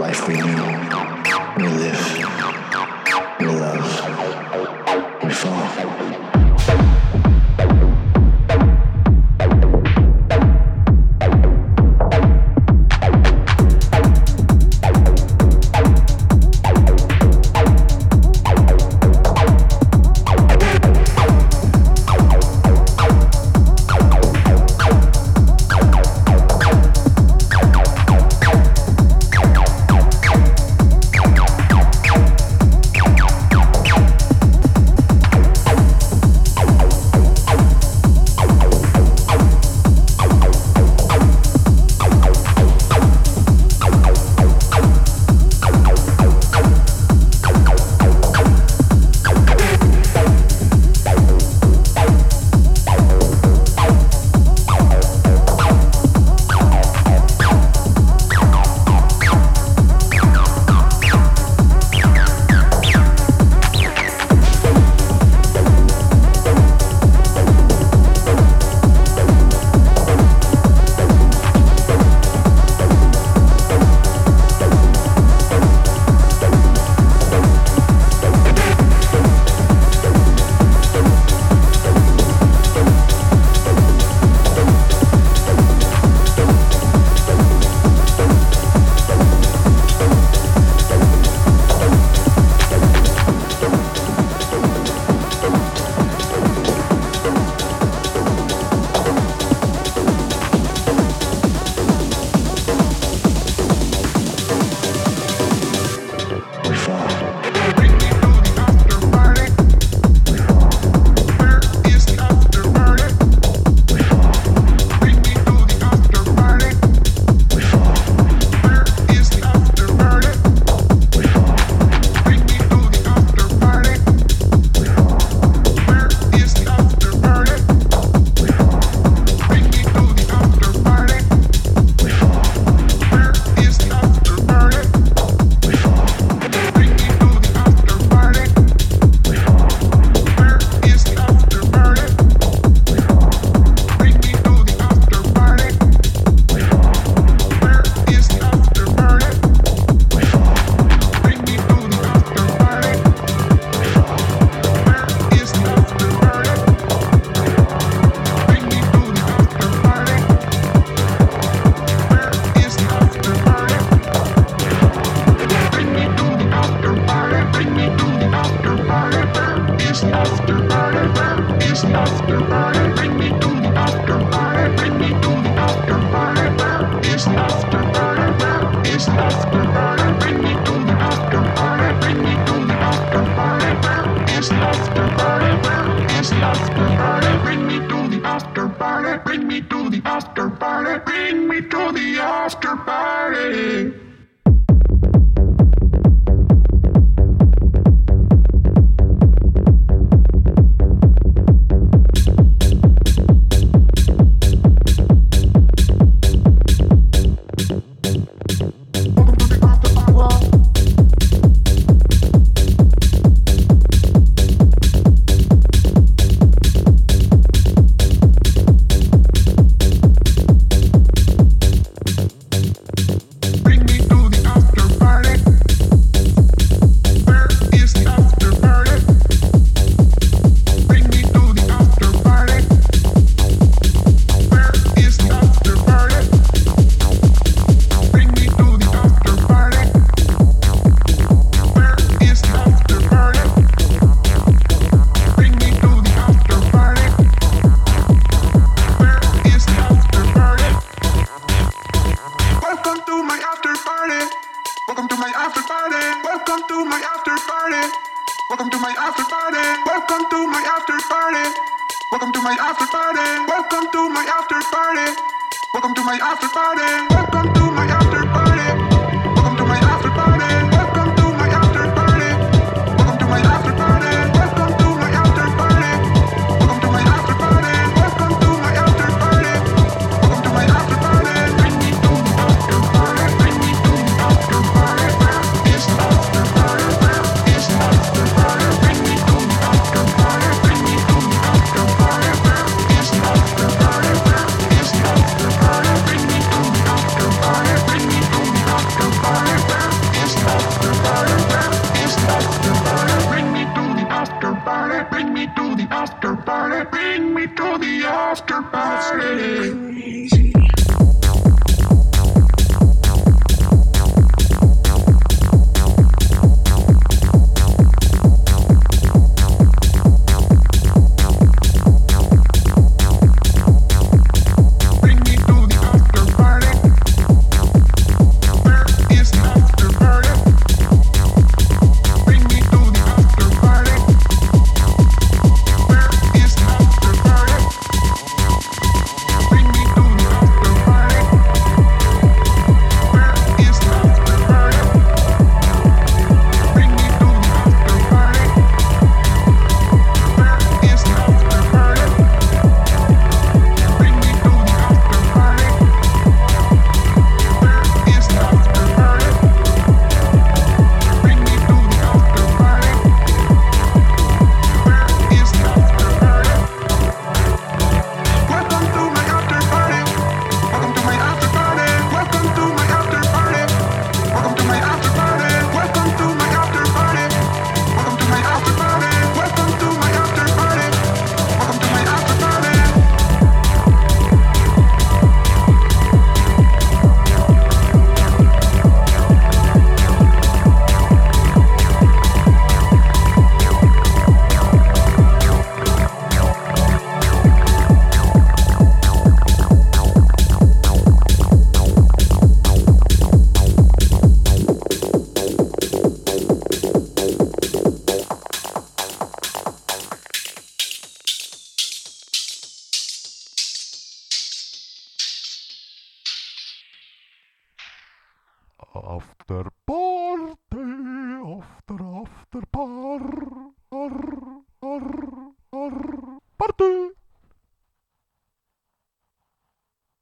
life we knew.